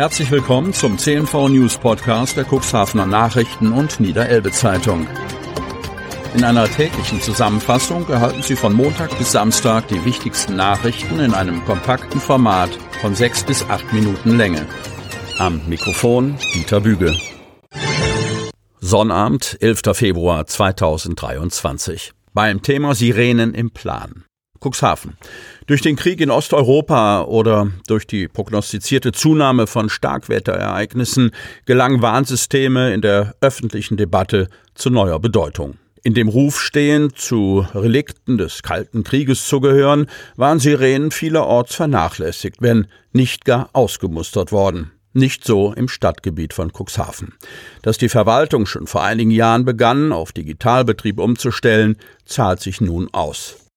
Herzlich willkommen zum CNV News Podcast der Cuxhavener Nachrichten und Niederelbe Zeitung. In einer täglichen Zusammenfassung erhalten Sie von Montag bis Samstag die wichtigsten Nachrichten in einem kompakten Format von sechs bis acht Minuten Länge. Am Mikrofon Dieter Büge. Sonnabend, 11. Februar 2023. Beim Thema Sirenen im Plan. Cuxhaven. Durch den Krieg in Osteuropa oder durch die prognostizierte Zunahme von Starkwetterereignissen gelangen Warnsysteme in der öffentlichen Debatte zu neuer Bedeutung. In dem Ruf stehen, zu Relikten des Kalten Krieges zu gehören, waren Sirenen vielerorts vernachlässigt, wenn nicht gar ausgemustert worden. Nicht so im Stadtgebiet von Cuxhaven. Dass die Verwaltung schon vor einigen Jahren begann, auf Digitalbetrieb umzustellen, zahlt sich nun aus.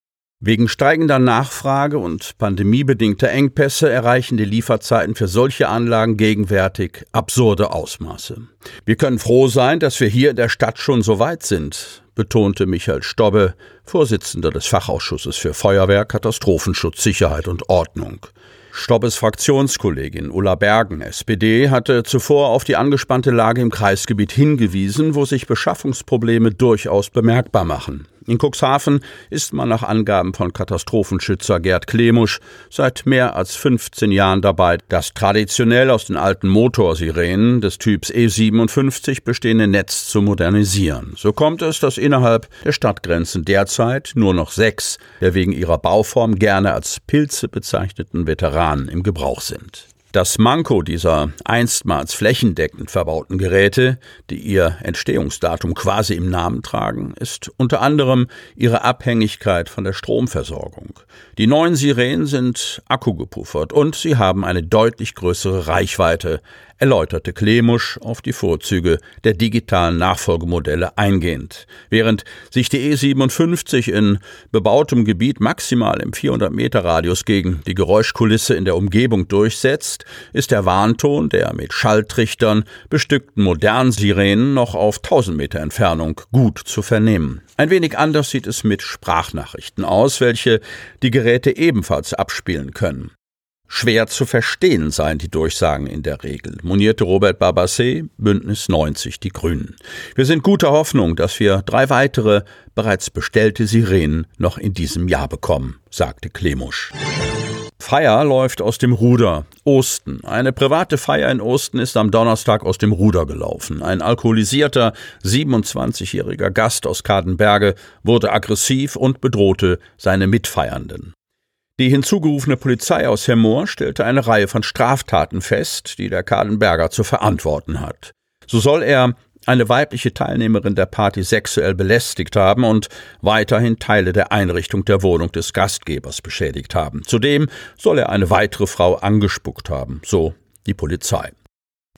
Wegen steigender Nachfrage und pandemiebedingter Engpässe erreichen die Lieferzeiten für solche Anlagen gegenwärtig absurde Ausmaße. Wir können froh sein, dass wir hier in der Stadt schon so weit sind, betonte Michael Stobbe, Vorsitzender des Fachausschusses für Feuerwehr, Katastrophenschutz, Sicherheit und Ordnung. Stobbes Fraktionskollegin Ulla Bergen, SPD, hatte zuvor auf die angespannte Lage im Kreisgebiet hingewiesen, wo sich Beschaffungsprobleme durchaus bemerkbar machen. In Cuxhaven ist man nach Angaben von Katastrophenschützer Gerd Klemusch seit mehr als 15 Jahren dabei, das traditionell aus den alten Motorsirenen des Typs E57 bestehende Netz zu modernisieren. So kommt es, dass innerhalb der Stadtgrenzen derzeit nur noch sechs der wegen ihrer Bauform gerne als Pilze bezeichneten Veteranen im Gebrauch sind. Das Manko dieser einstmals flächendeckend verbauten Geräte, die ihr Entstehungsdatum quasi im Namen tragen, ist unter anderem ihre Abhängigkeit von der Stromversorgung. Die neuen Sirenen sind akkugepuffert und sie haben eine deutlich größere Reichweite erläuterte Klemusch auf die Vorzüge der digitalen Nachfolgemodelle eingehend. Während sich die E57 in bebautem Gebiet maximal im 400 Meter Radius gegen die Geräuschkulisse in der Umgebung durchsetzt, ist der Warnton der mit Schalltrichtern bestückten modernen Sirenen noch auf 1000 Meter Entfernung gut zu vernehmen. Ein wenig anders sieht es mit Sprachnachrichten aus, welche die Geräte ebenfalls abspielen können. Schwer zu verstehen seien die Durchsagen in der Regel, monierte Robert Barbassé, Bündnis 90, die Grünen. Wir sind guter Hoffnung, dass wir drei weitere bereits bestellte Sirenen noch in diesem Jahr bekommen, sagte Klemusch. Feier läuft aus dem Ruder. Osten. Eine private Feier in Osten ist am Donnerstag aus dem Ruder gelaufen. Ein alkoholisierter 27-jähriger Gast aus Kadenberge wurde aggressiv und bedrohte seine Mitfeiernden. Die hinzugerufene Polizei aus Hemmoor stellte eine Reihe von Straftaten fest, die der Kadenberger zu verantworten hat. So soll er eine weibliche Teilnehmerin der Party sexuell belästigt haben und weiterhin Teile der Einrichtung der Wohnung des Gastgebers beschädigt haben. Zudem soll er eine weitere Frau angespuckt haben, so die Polizei.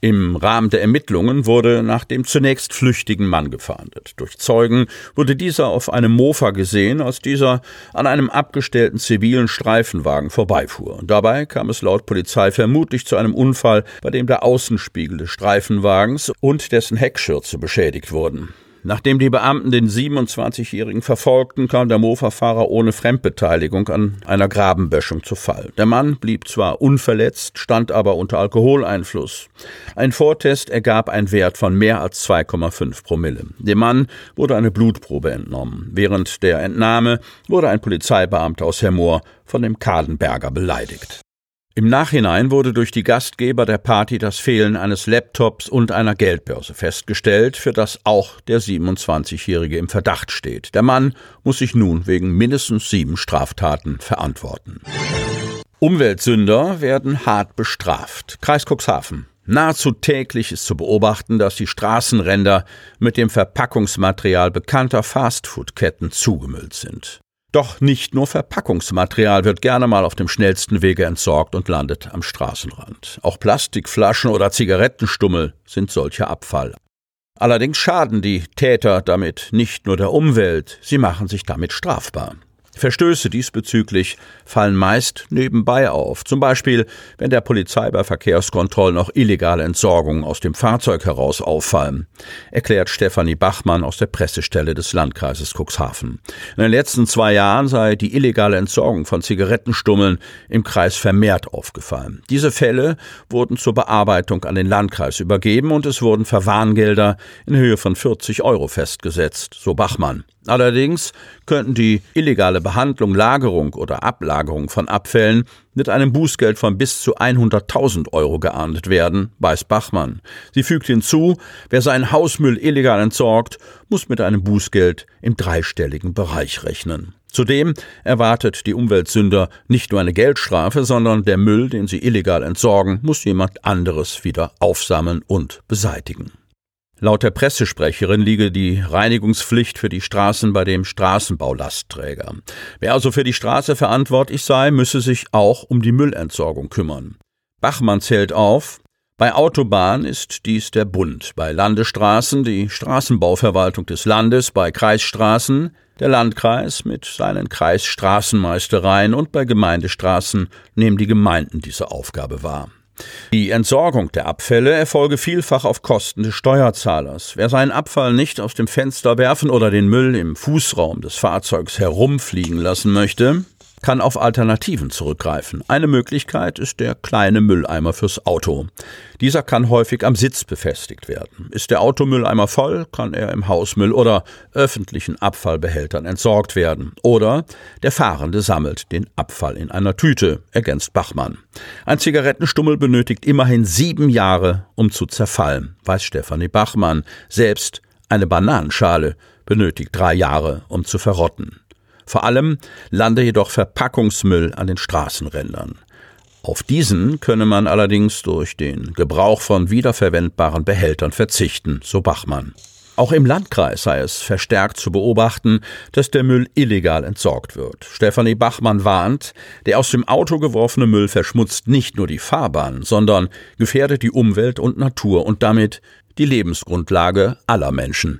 Im Rahmen der Ermittlungen wurde nach dem zunächst flüchtigen Mann gefahndet. Durch Zeugen wurde dieser auf einem Mofa gesehen, als dieser an einem abgestellten zivilen Streifenwagen vorbeifuhr. Dabei kam es laut Polizei vermutlich zu einem Unfall, bei dem der Außenspiegel des Streifenwagens und dessen Heckschürze beschädigt wurden. Nachdem die Beamten den 27-Jährigen verfolgten, kam der Mofa-Fahrer ohne Fremdbeteiligung an einer Grabenböschung zu Fall. Der Mann blieb zwar unverletzt, stand aber unter Alkoholeinfluss. Ein Vortest ergab einen Wert von mehr als 2,5 Promille. Dem Mann wurde eine Blutprobe entnommen. Während der Entnahme wurde ein Polizeibeamter aus Hermoor von dem Kadenberger beleidigt. Im Nachhinein wurde durch die Gastgeber der Party das Fehlen eines Laptops und einer Geldbörse festgestellt, für das auch der 27-Jährige im Verdacht steht. Der Mann muss sich nun wegen mindestens sieben Straftaten verantworten. Umweltsünder werden hart bestraft. Kreis Cuxhaven. Nahezu täglich ist zu beobachten, dass die Straßenränder mit dem Verpackungsmaterial bekannter Fastfood-Ketten zugemüllt sind. Doch nicht nur Verpackungsmaterial wird gerne mal auf dem schnellsten Wege entsorgt und landet am Straßenrand. Auch Plastikflaschen oder Zigarettenstummel sind solcher Abfall. Allerdings schaden die Täter damit nicht nur der Umwelt, sie machen sich damit strafbar. Verstöße diesbezüglich fallen meist nebenbei auf, zum Beispiel wenn der Polizei bei Verkehrskontrollen auch illegale Entsorgungen aus dem Fahrzeug heraus auffallen, erklärt Stefanie Bachmann aus der Pressestelle des Landkreises Cuxhaven. In den letzten zwei Jahren sei die illegale Entsorgung von Zigarettenstummeln im Kreis vermehrt aufgefallen. Diese Fälle wurden zur Bearbeitung an den Landkreis übergeben und es wurden Verwarngelder in Höhe von 40 Euro festgesetzt, so Bachmann. Allerdings könnten die illegale Behandlung, Lagerung oder Ablagerung von Abfällen mit einem Bußgeld von bis zu 100.000 Euro geahndet werden, weiß Bachmann. Sie fügt hinzu, wer seinen Hausmüll illegal entsorgt, muss mit einem Bußgeld im dreistelligen Bereich rechnen. Zudem erwartet die Umweltsünder nicht nur eine Geldstrafe, sondern der Müll, den sie illegal entsorgen, muss jemand anderes wieder aufsammeln und beseitigen. Laut der Pressesprecherin liege die Reinigungspflicht für die Straßen bei dem Straßenbaulastträger. Wer also für die Straße verantwortlich sei, müsse sich auch um die Müllentsorgung kümmern. Bachmann zählt auf, bei Autobahnen ist dies der Bund, bei Landesstraßen die Straßenbauverwaltung des Landes, bei Kreisstraßen der Landkreis mit seinen Kreisstraßenmeistereien und bei Gemeindestraßen nehmen die Gemeinden diese Aufgabe wahr. Die Entsorgung der Abfälle erfolge vielfach auf Kosten des Steuerzahlers. Wer seinen Abfall nicht aus dem Fenster werfen oder den Müll im Fußraum des Fahrzeugs herumfliegen lassen möchte, kann auf Alternativen zurückgreifen. Eine Möglichkeit ist der kleine Mülleimer fürs Auto. Dieser kann häufig am Sitz befestigt werden. Ist der Automülleimer voll, kann er im Hausmüll oder öffentlichen Abfallbehältern entsorgt werden. Oder der Fahrende sammelt den Abfall in einer Tüte, ergänzt Bachmann. Ein Zigarettenstummel benötigt immerhin sieben Jahre, um zu zerfallen, weiß Stefanie Bachmann. Selbst eine Bananenschale benötigt drei Jahre, um zu verrotten. Vor allem lande jedoch Verpackungsmüll an den Straßenrändern. Auf diesen könne man allerdings durch den Gebrauch von wiederverwendbaren Behältern verzichten, so Bachmann. Auch im Landkreis sei es verstärkt zu beobachten, dass der Müll illegal entsorgt wird. Stefanie Bachmann warnt, der aus dem Auto geworfene Müll verschmutzt nicht nur die Fahrbahn, sondern gefährdet die Umwelt und Natur und damit die Lebensgrundlage aller Menschen.